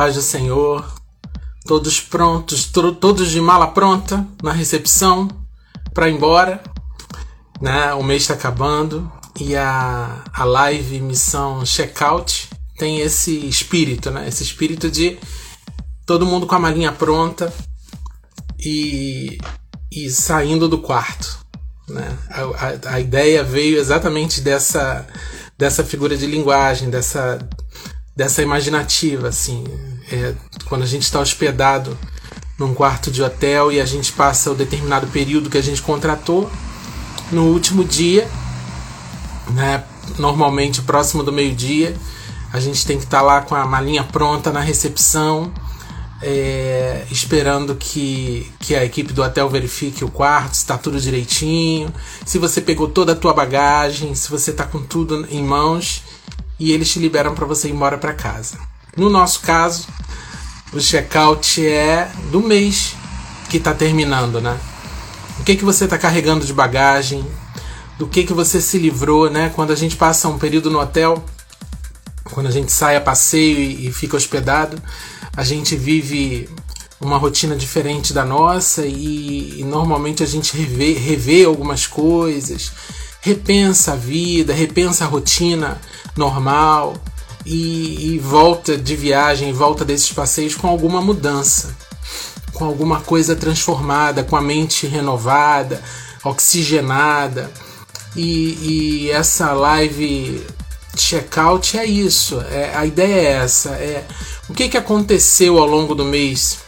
paz do Senhor, todos prontos, todos de mala pronta na recepção para ir embora, né? O mês está acabando e a, a live missão checkout tem esse espírito, né? Esse espírito de todo mundo com a malinha pronta e, e saindo do quarto, né? A, a, a ideia veio exatamente dessa dessa figura de linguagem, dessa dessa imaginativa, assim. É, quando a gente está hospedado num quarto de hotel e a gente passa o determinado período que a gente contratou, no último dia, né, normalmente próximo do meio-dia, a gente tem que estar tá lá com a malinha pronta na recepção, é, esperando que, que a equipe do hotel verifique o quarto, se está tudo direitinho, se você pegou toda a tua bagagem, se você está com tudo em mãos e eles te liberam para você ir embora para casa. No nosso caso, o checkout é do mês que está terminando, né? O que que você está carregando de bagagem? Do que que você se livrou, né? Quando a gente passa um período no hotel, quando a gente sai a passeio e, e fica hospedado, a gente vive uma rotina diferente da nossa e, e normalmente a gente revê, revê algumas coisas, repensa a vida, repensa a rotina normal e, e volta de viagem, volta desses passeios com alguma mudança, com alguma coisa transformada, com a mente renovada, oxigenada. E, e essa live checkout é isso. É, a ideia é essa. É o que, que aconteceu ao longo do mês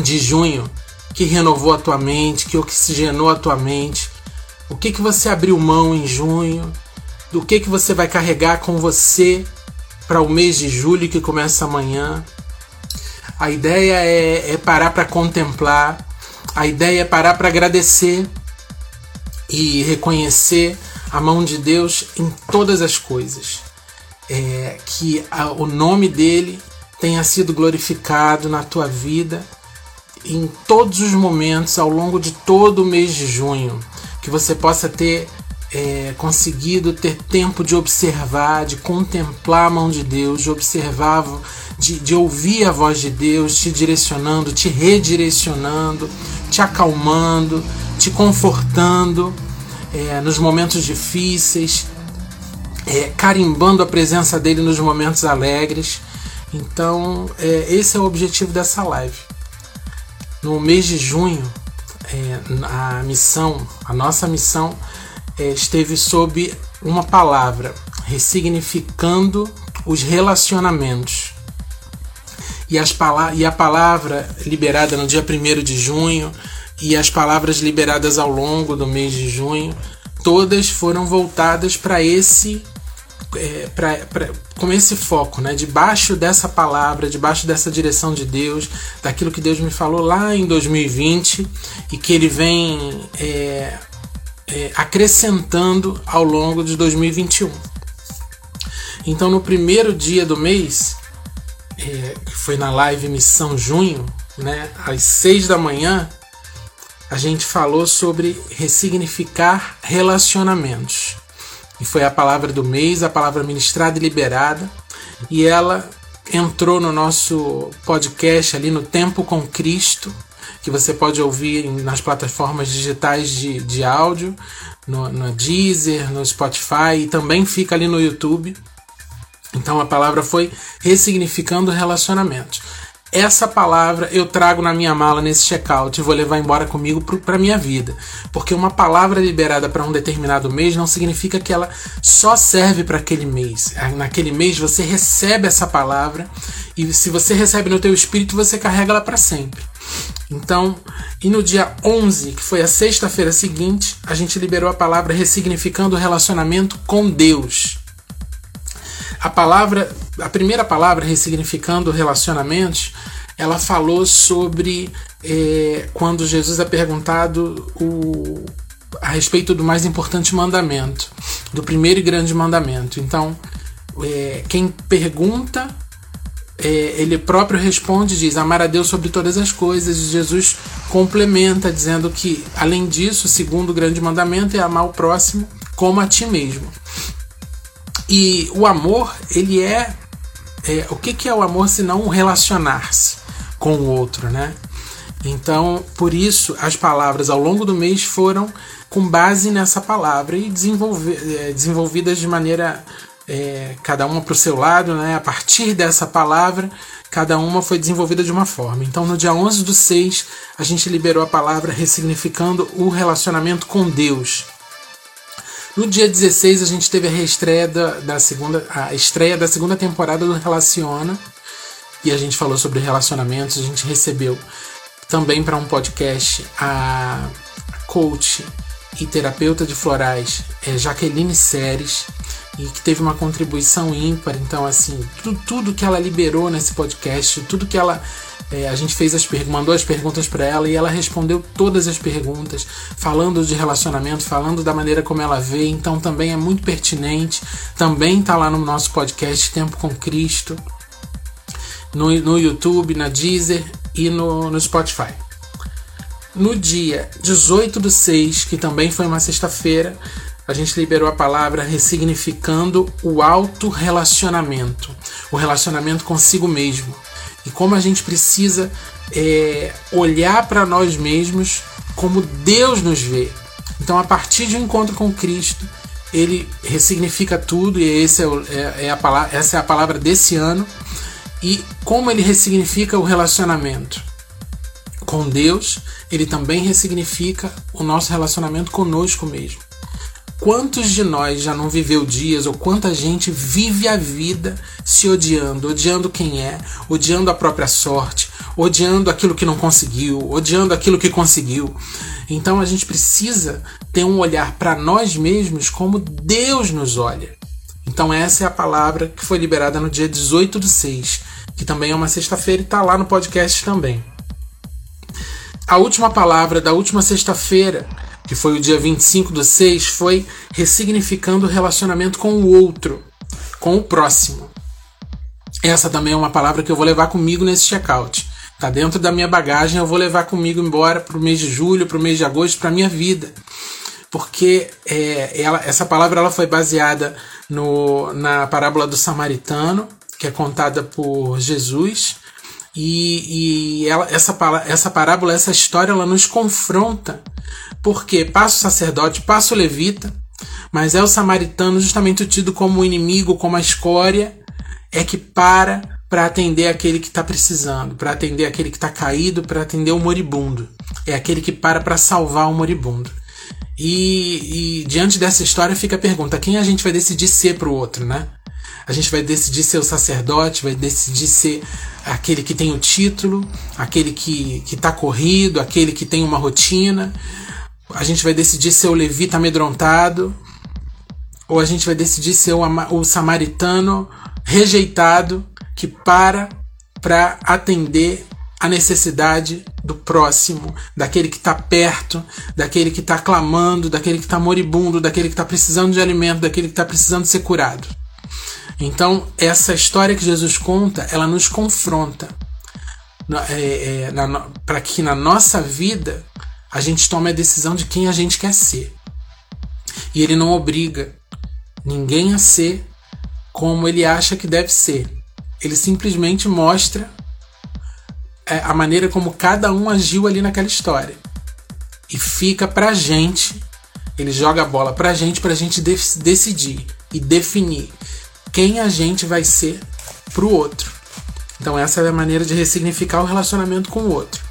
de junho que renovou a tua mente, que oxigenou a tua mente. O que, que você abriu mão em junho? Do que, que você vai carregar com você para o mês de julho que começa amanhã? A ideia é, é parar para contemplar, a ideia é parar para agradecer e reconhecer a mão de Deus em todas as coisas. É, que a, o nome dele tenha sido glorificado na tua vida em todos os momentos ao longo de todo o mês de junho. Que você possa ter é, conseguido ter tempo de observar, de contemplar a mão de Deus, de observar, de, de ouvir a voz de Deus te direcionando, te redirecionando, te acalmando, te confortando é, nos momentos difíceis, é, carimbando a presença dele nos momentos alegres. Então, é, esse é o objetivo dessa live. No mês de junho, é, a missão, a nossa missão, esteve sob uma palavra, ressignificando os relacionamentos. E, as e a palavra liberada no dia 1 de junho e as palavras liberadas ao longo do mês de junho, todas foram voltadas para esse é, pra, pra, com esse foco, né? Debaixo dessa palavra, debaixo dessa direção de Deus, daquilo que Deus me falou lá em 2020 e que Ele vem é, é, acrescentando ao longo de 2021. Então, no primeiro dia do mês, é, que foi na live Missão Junho, né, às seis da manhã, a gente falou sobre ressignificar relacionamentos. E foi a palavra do mês, a palavra ministrada e liberada. E ela entrou no nosso podcast ali no Tempo com Cristo, que você pode ouvir nas plataformas digitais de, de áudio, no, no Deezer, no Spotify e também fica ali no YouTube. Então a palavra foi ressignificando relacionamentos essa palavra eu trago na minha mala nesse checkout e vou levar embora comigo para minha vida. Porque uma palavra liberada para um determinado mês não significa que ela só serve para aquele mês. Naquele mês você recebe essa palavra e se você recebe no teu espírito, você carrega ela para sempre. Então, e no dia 11, que foi a sexta-feira seguinte, a gente liberou a palavra ressignificando o relacionamento com Deus. A palavra, a primeira palavra, ressignificando relacionamentos, ela falou sobre é, quando Jesus é perguntado o, a respeito do mais importante mandamento, do primeiro e grande mandamento. Então, é, quem pergunta, ele próprio responde, diz amar a Deus sobre todas as coisas. E Jesus complementa dizendo que, além disso, o segundo grande mandamento é amar o próximo como a ti mesmo. E o amor, ele é é, o que, que é o amor se não relacionar-se com o outro, né? Então, por isso, as palavras ao longo do mês foram com base nessa palavra e é, desenvolvidas de maneira é, cada uma para o seu lado, né? A partir dessa palavra, cada uma foi desenvolvida de uma forma. Então, no dia 11 do 6, a gente liberou a palavra ressignificando o relacionamento com Deus. No dia 16 a gente teve a da, da segunda a estreia da segunda temporada do Relaciona e a gente falou sobre relacionamentos, a gente recebeu também para um podcast a coach e terapeuta de florais é Jaqueline Seres e que teve uma contribuição ímpar. Então, assim, tudo, tudo que ela liberou nesse podcast, tudo que ela. É, a gente fez as mandou as perguntas para ela e ela respondeu todas as perguntas, falando de relacionamento, falando da maneira como ela vê. Então, também é muito pertinente. Também está lá no nosso podcast Tempo com Cristo, no, no YouTube, na Deezer e no, no Spotify. No dia 18 do 6, que também foi uma sexta-feira, a gente liberou a palavra ressignificando o autorrelacionamento, o relacionamento consigo mesmo. E como a gente precisa é, olhar para nós mesmos como Deus nos vê. Então, a partir de um encontro com Cristo, ele ressignifica tudo, e esse é, é, é a palavra, essa é a palavra desse ano. E como ele ressignifica o relacionamento com Deus, ele também ressignifica o nosso relacionamento conosco mesmo. Quantos de nós já não viveu dias, ou quanta gente vive a vida se odiando, odiando quem é, odiando a própria sorte, odiando aquilo que não conseguiu, odiando aquilo que conseguiu. Então a gente precisa ter um olhar para nós mesmos como Deus nos olha. Então essa é a palavra que foi liberada no dia 18 do 6, que também é uma sexta-feira e está lá no podcast também. A última palavra da última sexta-feira que foi o dia 25 do 6, foi ressignificando o relacionamento com o outro, com o próximo. Essa também é uma palavra que eu vou levar comigo nesse checkout. Tá dentro da minha bagagem, eu vou levar comigo embora para o mês de julho, para o mês de agosto, para minha vida. Porque é, ela, essa palavra ela foi baseada no, na parábola do samaritano, que é contada por Jesus. E, e ela, essa, essa parábola, essa história, ela nos confronta porque passa o sacerdote, passa o levita, mas é o samaritano justamente tido como inimigo, como a escória, é que para para atender aquele que está precisando, para atender aquele que está caído, para atender o moribundo. É aquele que para para salvar o moribundo. E, e, diante dessa história fica a pergunta: quem a gente vai decidir ser para o outro, né? A gente vai decidir ser o sacerdote, vai decidir ser aquele que tem o título, aquele que está corrido, aquele que tem uma rotina, a gente vai decidir ser o levita amedrontado, ou a gente vai decidir ser o, o samaritano rejeitado que para para atender a necessidade do próximo, daquele que está perto, daquele que está clamando, daquele que está moribundo, daquele que está precisando de alimento, daquele que está precisando ser curado. Então, essa história que Jesus conta, ela nos confronta é, é, para que na nossa vida a gente toma a decisão de quem a gente quer ser. E ele não obriga ninguém a ser como ele acha que deve ser. Ele simplesmente mostra é, a maneira como cada um agiu ali naquela história. E fica pra gente, ele joga a bola pra gente, pra gente decidir e definir quem a gente vai ser pro outro. Então essa é a maneira de ressignificar o relacionamento com o outro.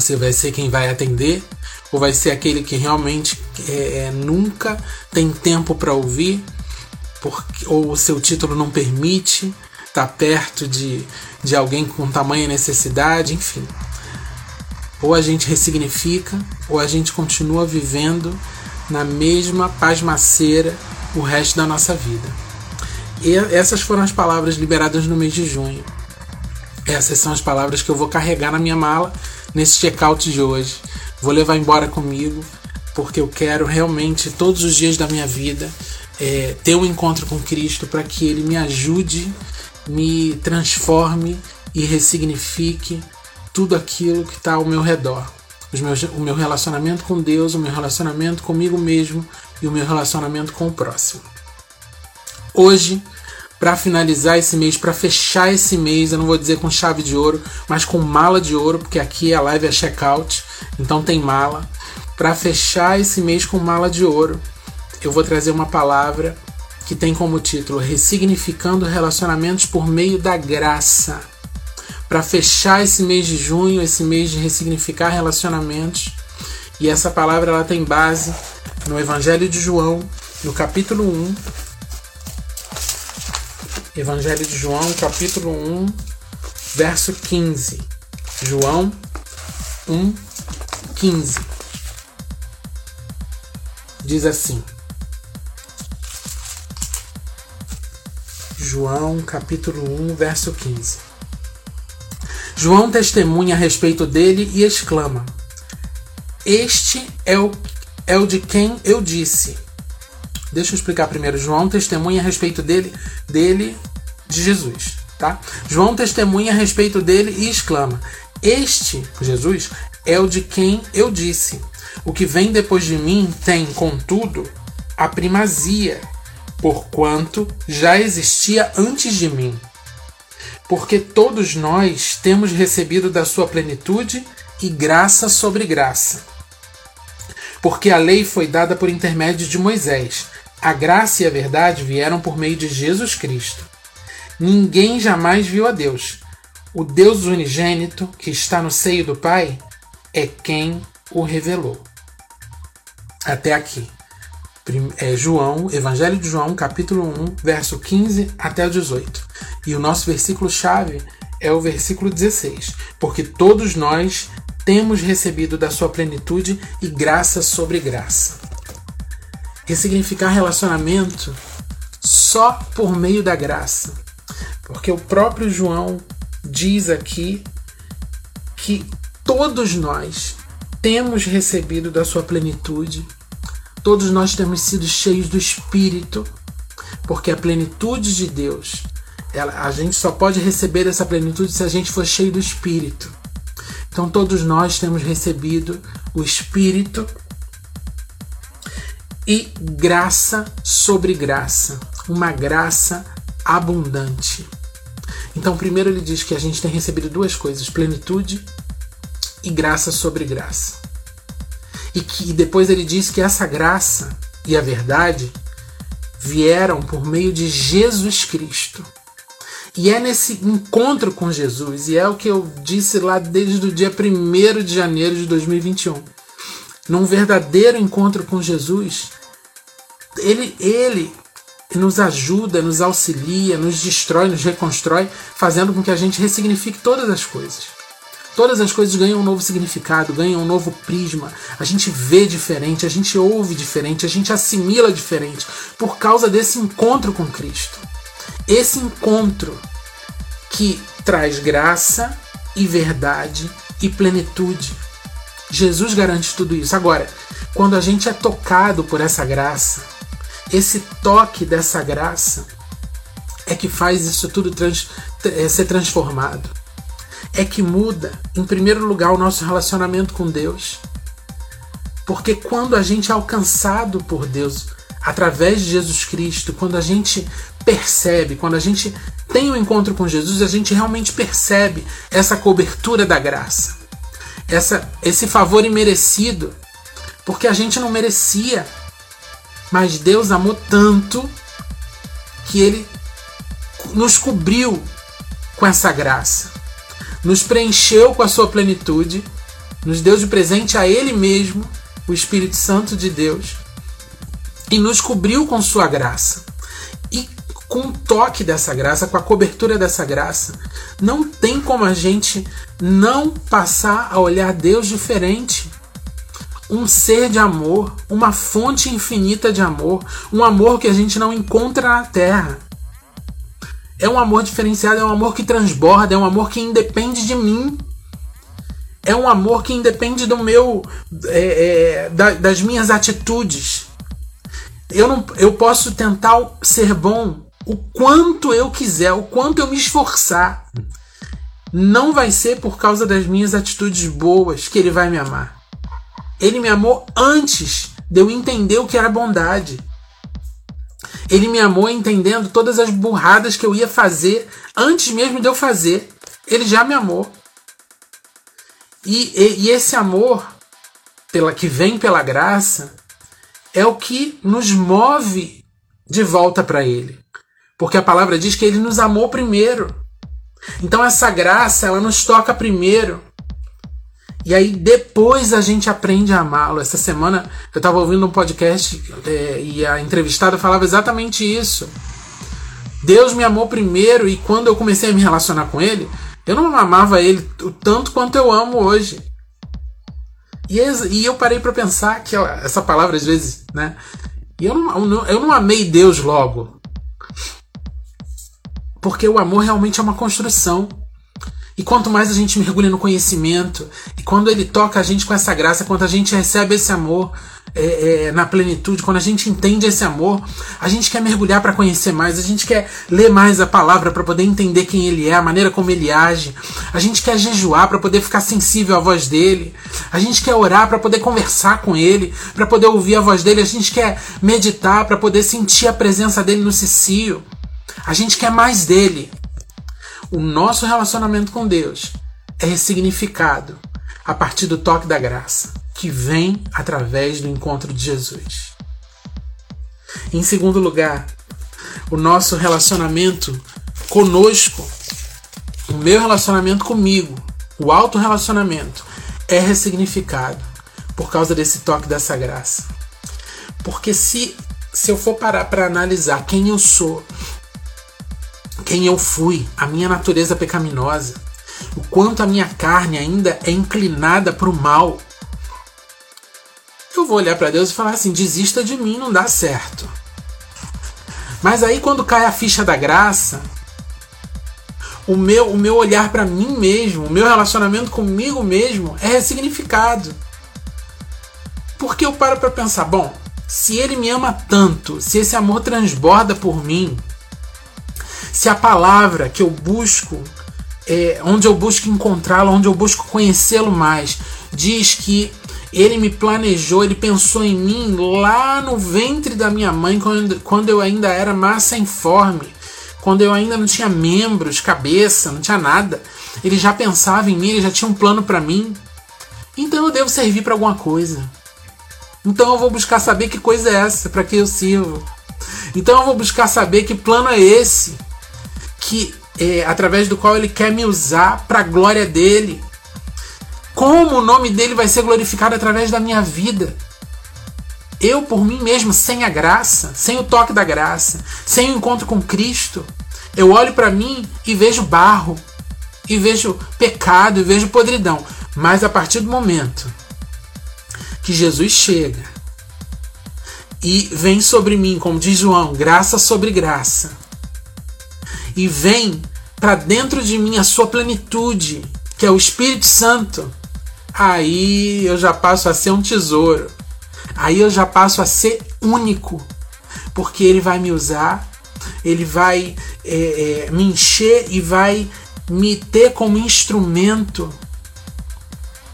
Você vai ser quem vai atender ou vai ser aquele que realmente é, é nunca tem tempo para ouvir, porque, ou o seu título não permite estar tá perto de, de alguém com tamanha necessidade, enfim. Ou a gente ressignifica, ou a gente continua vivendo na mesma pasmaceira o resto da nossa vida. E essas foram as palavras liberadas no mês de junho. Essas são as palavras que eu vou carregar na minha mala nesse checkout de hoje. Vou levar embora comigo, porque eu quero realmente, todos os dias da minha vida, é, ter um encontro com Cristo para que Ele me ajude, me transforme e ressignifique tudo aquilo que está ao meu redor. Meus, o meu relacionamento com Deus, o meu relacionamento comigo mesmo e o meu relacionamento com o próximo. Hoje, para finalizar esse mês, para fechar esse mês, eu não vou dizer com chave de ouro, mas com mala de ouro, porque aqui a live é checkout, então tem mala. Para fechar esse mês com mala de ouro, eu vou trazer uma palavra que tem como título Ressignificando Relacionamentos por Meio da Graça. Para fechar esse mês de junho, esse mês de ressignificar relacionamentos. E essa palavra ela tem base no Evangelho de João, no capítulo 1. Evangelho de João, capítulo 1, verso 15. João 1, 15. Diz assim: João capítulo 1, verso 15. João testemunha a respeito dele e exclama: Este é o, é o de quem eu disse. Deixa eu explicar primeiro. João testemunha a respeito dele, dele, de Jesus, tá? João testemunha a respeito dele e exclama: Este, Jesus, é o de quem eu disse. O que vem depois de mim tem, contudo, a primazia, porquanto já existia antes de mim. Porque todos nós temos recebido da sua plenitude e graça sobre graça. Porque a lei foi dada por intermédio de Moisés, a graça e a verdade vieram por meio de Jesus Cristo. Ninguém jamais viu a Deus. O Deus unigênito, que está no seio do Pai, é quem o revelou. Até aqui é João, Evangelho de João, capítulo 1, verso 15 até o 18. E o nosso versículo chave é o versículo 16, porque todos nós temos recebido da sua plenitude e graça sobre graça. Ressignificar relacionamento só por meio da graça. Porque o próprio João diz aqui que todos nós temos recebido da sua plenitude Todos nós temos sido cheios do Espírito, porque a plenitude de Deus, ela, a gente só pode receber essa plenitude se a gente for cheio do Espírito. Então todos nós temos recebido o Espírito e graça sobre graça, uma graça abundante. Então, primeiro ele diz que a gente tem recebido duas coisas: plenitude e graça sobre graça e que depois ele diz que essa graça e a verdade vieram por meio de Jesus Cristo. E é nesse encontro com Jesus, e é o que eu disse lá desde o dia 1 de janeiro de 2021. Num verdadeiro encontro com Jesus, ele, ele nos ajuda, nos auxilia, nos destrói, nos reconstrói, fazendo com que a gente ressignifique todas as coisas. Todas as coisas ganham um novo significado, ganham um novo prisma. A gente vê diferente, a gente ouve diferente, a gente assimila diferente por causa desse encontro com Cristo. Esse encontro que traz graça e verdade e plenitude. Jesus garante tudo isso. Agora, quando a gente é tocado por essa graça, esse toque dessa graça é que faz isso tudo trans, é, ser transformado. É que muda, em primeiro lugar, o nosso relacionamento com Deus. Porque quando a gente é alcançado por Deus através de Jesus Cristo, quando a gente percebe, quando a gente tem um encontro com Jesus, a gente realmente percebe essa cobertura da graça, essa, esse favor imerecido, porque a gente não merecia, mas Deus amou tanto que Ele nos cobriu com essa graça nos preencheu com a sua plenitude, nos deu de presente a Ele mesmo, o Espírito Santo de Deus, e nos cobriu com sua graça. E com o toque dessa graça, com a cobertura dessa graça, não tem como a gente não passar a olhar Deus diferente. Um ser de amor, uma fonte infinita de amor, um amor que a gente não encontra na terra é um amor diferenciado, é um amor que transborda, é um amor que independe de mim. É um amor que independe do meu. É, é, da, das minhas atitudes. Eu, não, eu posso tentar ser bom o quanto eu quiser, o quanto eu me esforçar. Não vai ser por causa das minhas atitudes boas que ele vai me amar. Ele me amou antes de eu entender o que era bondade. Ele me amou entendendo todas as burradas que eu ia fazer antes mesmo de eu fazer. Ele já me amou. E, e, e esse amor pela que vem pela graça é o que nos move de volta para Ele. Porque a palavra diz que Ele nos amou primeiro. Então essa graça, ela nos toca primeiro. E aí depois a gente aprende a amá-lo. Essa semana eu estava ouvindo um podcast é, e a entrevistada falava exatamente isso. Deus me amou primeiro e quando eu comecei a me relacionar com Ele, eu não amava Ele o tanto quanto eu amo hoje. E, e eu parei para pensar que essa palavra às vezes, né? E eu não, eu não amei Deus logo. Porque o amor realmente é uma construção. E quanto mais a gente mergulha no conhecimento, e quando ele toca a gente com essa graça, quando a gente recebe esse amor é, é, na plenitude, quando a gente entende esse amor, a gente quer mergulhar para conhecer mais, a gente quer ler mais a palavra para poder entender quem ele é, a maneira como ele age, a gente quer jejuar para poder ficar sensível à voz dele, a gente quer orar para poder conversar com ele, para poder ouvir a voz dele, a gente quer meditar para poder sentir a presença dele no cicio. A gente quer mais dele. O nosso relacionamento com Deus é ressignificado a partir do toque da graça, que vem através do encontro de Jesus. Em segundo lugar, o nosso relacionamento conosco, o meu relacionamento comigo, o auto-relacionamento, é ressignificado por causa desse toque dessa graça. Porque se, se eu for parar para analisar quem eu sou quem eu fui, a minha natureza pecaminosa, o quanto a minha carne ainda é inclinada para o mal, eu vou olhar para Deus e falar assim: desista de mim, não dá certo. Mas aí quando cai a ficha da graça, o meu, o meu olhar para mim mesmo, o meu relacionamento comigo mesmo é ressignificado. Porque eu paro para pensar, bom, se ele me ama tanto, se esse amor transborda por mim, se a palavra que eu busco, é, onde eu busco encontrá-lo, onde eu busco conhecê-lo mais, diz que ele me planejou, ele pensou em mim lá no ventre da minha mãe, quando, quando eu ainda era massa informe, quando eu ainda não tinha membros, cabeça, não tinha nada. Ele já pensava em mim, ele já tinha um plano para mim. Então eu devo servir para alguma coisa. Então eu vou buscar saber que coisa é essa, para que eu sirvo. Então eu vou buscar saber que plano é esse que é, através do qual ele quer me usar para a glória dele. Como o nome dele vai ser glorificado através da minha vida? Eu, por mim mesmo, sem a graça, sem o toque da graça, sem o encontro com Cristo, eu olho para mim e vejo barro, e vejo pecado, e vejo podridão. Mas a partir do momento que Jesus chega e vem sobre mim, como diz João, graça sobre graça, e vem para dentro de mim a sua plenitude, que é o Espírito Santo, aí eu já passo a ser um tesouro. Aí eu já passo a ser único, porque ele vai me usar, ele vai é, é, me encher e vai me ter como instrumento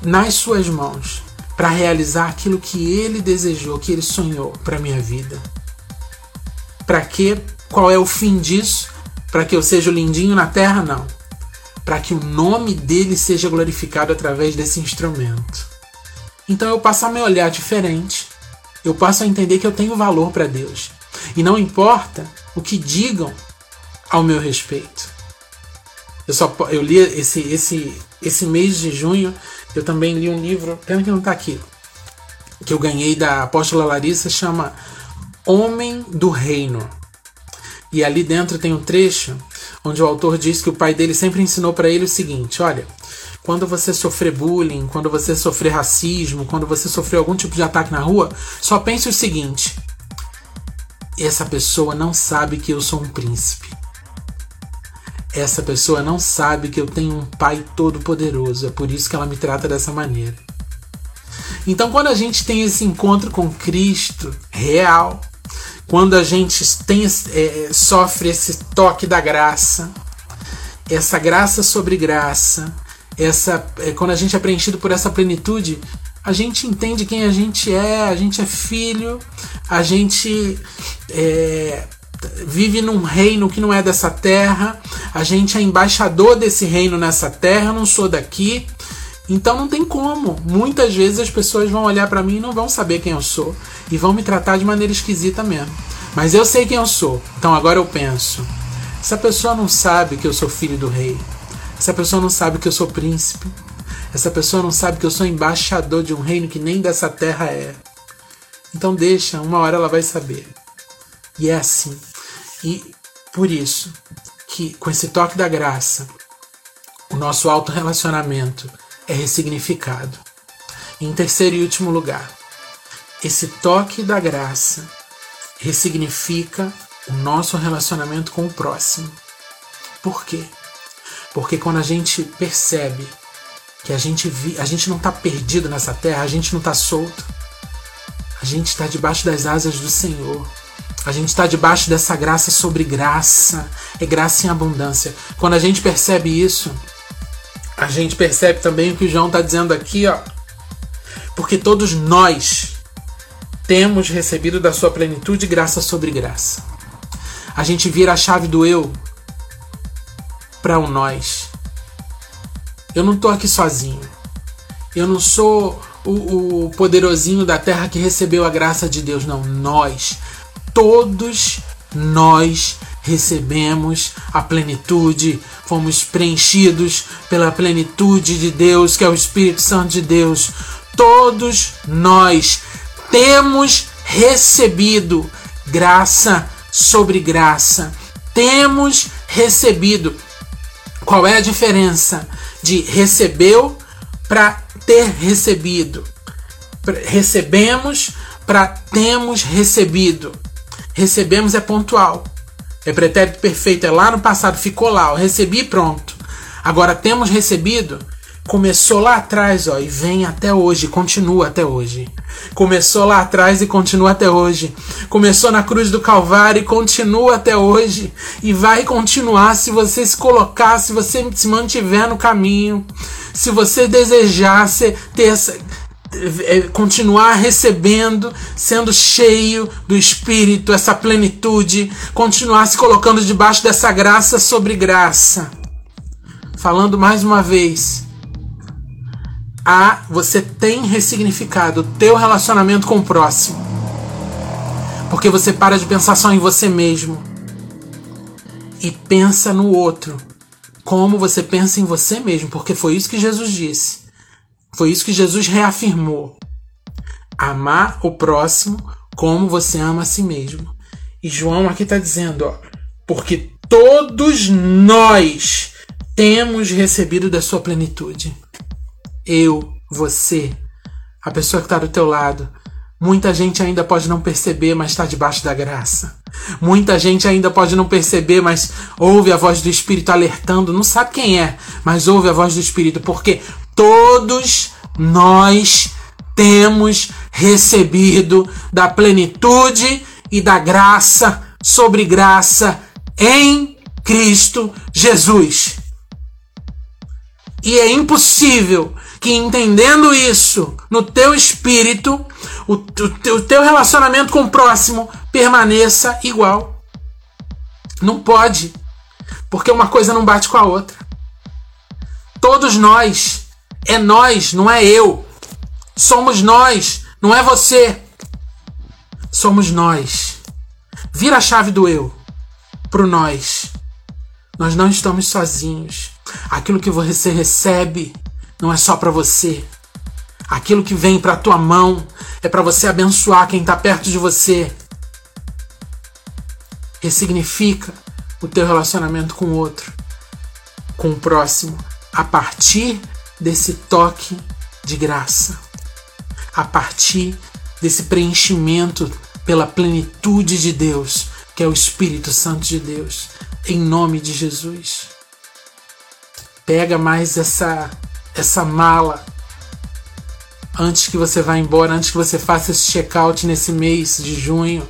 nas suas mãos para realizar aquilo que ele desejou, que ele sonhou para minha vida. Para quê? Qual é o fim disso? Para que eu seja lindinho na terra, não. Para que o nome dele seja glorificado através desse instrumento. Então eu passo a me olhar diferente. Eu passo a entender que eu tenho valor para Deus. E não importa o que digam ao meu respeito. Eu só eu li esse esse esse mês de junho, eu também li um livro, pena que não está aqui, que eu ganhei da apóstola Larissa, chama Homem do Reino. E ali dentro tem um trecho onde o autor diz que o pai dele sempre ensinou para ele o seguinte: olha, quando você sofrer bullying, quando você sofrer racismo, quando você sofrer algum tipo de ataque na rua, só pense o seguinte: essa pessoa não sabe que eu sou um príncipe. Essa pessoa não sabe que eu tenho um pai todo-poderoso, é por isso que ela me trata dessa maneira. Então, quando a gente tem esse encontro com Cristo real, quando a gente tem, é, sofre esse toque da graça, essa graça sobre graça, essa é, quando a gente é preenchido por essa plenitude, a gente entende quem a gente é, a gente é filho, a gente é, vive num reino que não é dessa terra, a gente é embaixador desse reino nessa terra, eu não sou daqui. Então não tem como. Muitas vezes as pessoas vão olhar para mim e não vão saber quem eu sou e vão me tratar de maneira esquisita mesmo. Mas eu sei quem eu sou. Então agora eu penso: essa pessoa não sabe que eu sou filho do rei. Essa pessoa não sabe que eu sou príncipe. Essa pessoa não sabe que eu sou embaixador de um reino que nem dessa terra é. Então deixa, uma hora ela vai saber. E é assim. E por isso que com esse toque da graça, o nosso auto relacionamento é ressignificado. Em terceiro e último lugar, esse toque da graça ressignifica o nosso relacionamento com o próximo. Por quê? Porque quando a gente percebe que a gente, vi, a gente não está perdido nessa terra, a gente não está solto, a gente está debaixo das asas do Senhor. A gente está debaixo dessa graça sobre graça, é graça em abundância. Quando a gente percebe isso, a gente percebe também o que o João está dizendo aqui, ó. Porque todos nós temos recebido da sua plenitude graça sobre graça. A gente vira a chave do eu para o nós. Eu não estou aqui sozinho. Eu não sou o, o poderosinho da terra que recebeu a graça de Deus, não. Nós, todos nós recebemos a plenitude, fomos preenchidos pela plenitude de Deus, que é o Espírito Santo de Deus. Todos nós temos recebido graça sobre graça. Temos recebido. Qual é a diferença de recebeu para ter recebido? Recebemos para temos recebido. Recebemos é pontual. É pretérito perfeito, é lá no passado, ficou lá, eu recebi pronto. Agora temos recebido, começou lá atrás, ó, e vem até hoje, continua até hoje. Começou lá atrás e continua até hoje. Começou na cruz do Calvário e continua até hoje. E vai continuar se você se colocar, se você se mantiver no caminho. Se você desejar ter é, continuar recebendo, sendo cheio do Espírito, essa plenitude, continuar se colocando debaixo dessa graça sobre graça. Falando mais uma vez, a você tem ressignificado o teu relacionamento com o próximo. Porque você para de pensar só em você mesmo e pensa no outro, como você pensa em você mesmo, porque foi isso que Jesus disse. Foi isso que Jesus reafirmou. Amar o próximo como você ama a si mesmo. E João aqui está dizendo, ó, porque todos nós temos recebido da sua plenitude. Eu, você, a pessoa que está do teu lado. Muita gente ainda pode não perceber, mas está debaixo da graça. Muita gente ainda pode não perceber, mas ouve a voz do Espírito alertando. Não sabe quem é, mas ouve a voz do Espírito, porque todos nós temos recebido da plenitude e da graça sobre graça em Cristo Jesus. E é impossível que entendendo isso no teu espírito, o, o, o teu relacionamento com o próximo permaneça igual. Não pode, porque uma coisa não bate com a outra. Todos nós é nós, não é eu. Somos nós, não é você. Somos nós. Vira a chave do eu pro nós. Nós não estamos sozinhos. Aquilo que você recebe não é só para você. Aquilo que vem para tua mão é para você abençoar quem está perto de você. Ressignifica o teu relacionamento com o outro, com o próximo, a partir desse toque de graça, a partir desse preenchimento pela plenitude de Deus, que é o Espírito Santo de Deus, em nome de Jesus. Pega mais essa essa mala antes que você vá embora, antes que você faça esse check-out nesse mês de junho.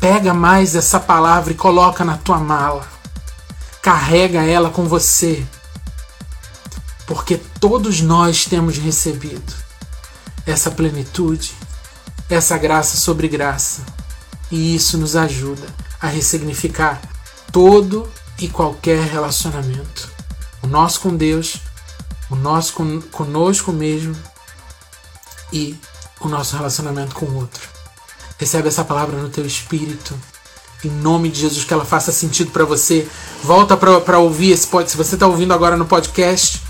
Pega mais essa palavra e coloca na tua mala. Carrega ela com você porque todos nós temos recebido essa plenitude, essa graça sobre graça, e isso nos ajuda a ressignificar todo e qualquer relacionamento. O nosso com Deus, o nosso con conosco mesmo e o nosso relacionamento com o outro. Recebe essa palavra no teu espírito. Em nome de Jesus, que ela faça sentido para você. Volta para ouvir esse podcast. Se você está ouvindo agora no podcast,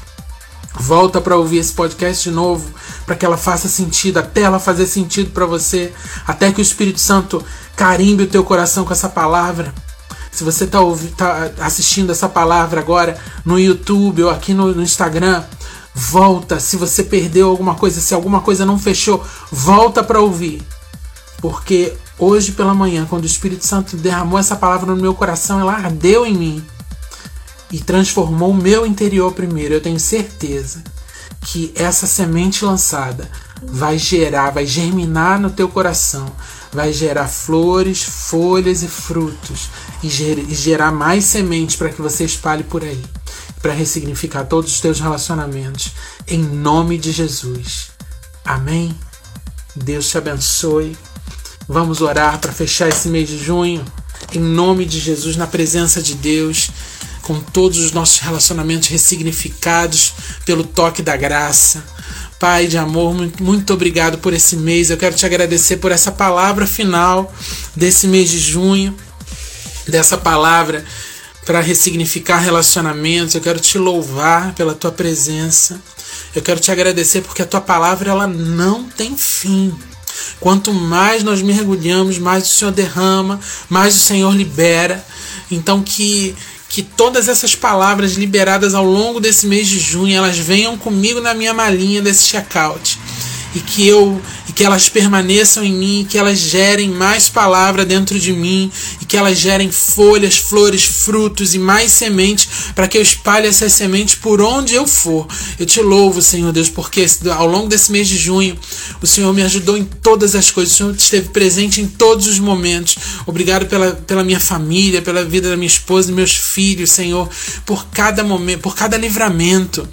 volta para ouvir esse podcast de novo, para que ela faça sentido, até ela fazer sentido para você, até que o Espírito Santo carimbe o teu coração com essa palavra. Se você está tá assistindo essa palavra agora no YouTube ou aqui no, no Instagram, volta. Se você perdeu alguma coisa, se alguma coisa não fechou, volta para ouvir. Porque hoje pela manhã, quando o Espírito Santo derramou essa palavra no meu coração, ela ardeu em mim e transformou o meu interior primeiro. Eu tenho certeza que essa semente lançada vai gerar, vai germinar no teu coração, vai gerar flores, folhas e frutos e, gerar mais sementes para que você espalhe por aí, para ressignificar todos os teus relacionamentos, em nome de Jesus. Amém? Deus te abençoe. Vamos orar para fechar esse mês de junho, em nome de Jesus, na presença de Deus com todos os nossos relacionamentos ressignificados pelo toque da graça. Pai de amor, muito, muito obrigado por esse mês. Eu quero te agradecer por essa palavra final desse mês de junho, dessa palavra para ressignificar relacionamentos. Eu quero te louvar pela tua presença. Eu quero te agradecer porque a tua palavra ela não tem fim. Quanto mais nós mergulhamos, mais o Senhor derrama, mais o Senhor libera. Então que que todas essas palavras liberadas ao longo desse mês de junho elas venham comigo na minha malinha desse checkout e que eu e que elas permaneçam em mim, que elas gerem mais palavra dentro de mim e que elas gerem folhas, flores, frutos e mais sementes para que eu espalhe essas sementes por onde eu for. Eu te louvo, Senhor Deus, porque ao longo desse mês de junho o Senhor me ajudou em todas as coisas, o Senhor esteve presente em todos os momentos. Obrigado pela, pela minha família, pela vida da minha esposa e meus filhos, Senhor, por cada momento, por cada livramento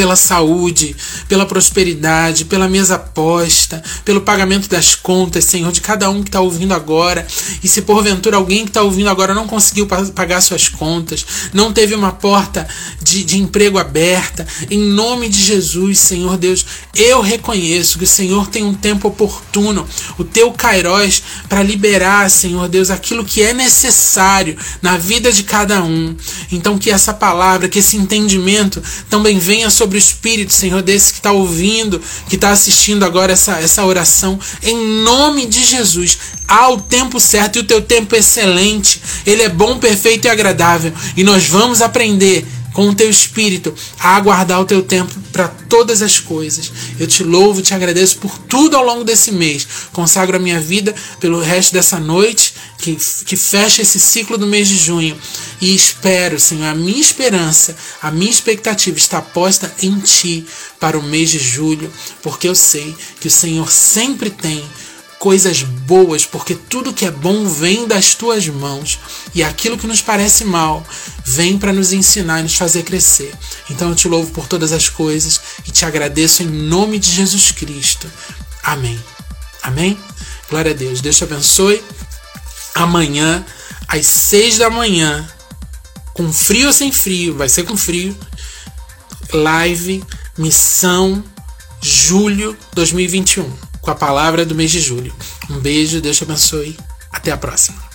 pela saúde, pela prosperidade, pela mesa posta, pelo pagamento das contas, Senhor, de cada um que está ouvindo agora. E se porventura alguém que está ouvindo agora não conseguiu pagar suas contas, não teve uma porta de, de emprego aberta, em nome de Jesus, Senhor Deus, eu reconheço que o Senhor tem um tempo oportuno, o teu Kairos, para liberar, Senhor Deus, aquilo que é necessário na vida de cada um. Então, que essa palavra, que esse entendimento também venha sobre o espírito, Senhor, desse que está ouvindo, que está assistindo agora essa, essa oração, em nome de Jesus. Há o tempo certo e o teu tempo é excelente. Ele é bom, perfeito e agradável. E nós vamos aprender com o teu espírito a aguardar o teu tempo para todas as coisas. Eu te louvo, te agradeço por tudo ao longo desse mês. Consagro a minha vida pelo resto dessa noite que, que fecha esse ciclo do mês de junho. E espero, Senhor, a minha esperança, a minha expectativa está posta em Ti para o mês de julho, porque eu sei que o Senhor sempre tem coisas boas, porque tudo que é bom vem das tuas mãos e aquilo que nos parece mal vem para nos ensinar e nos fazer crescer. Então eu te louvo por todas as coisas e te agradeço em nome de Jesus Cristo. Amém. Amém? Glória a Deus. Deus te abençoe. Amanhã, às seis da manhã, com frio ou sem frio, vai ser com frio, live, missão, julho 2021 com a palavra do mês de julho. Um beijo, Deus te abençoe. Até a próxima.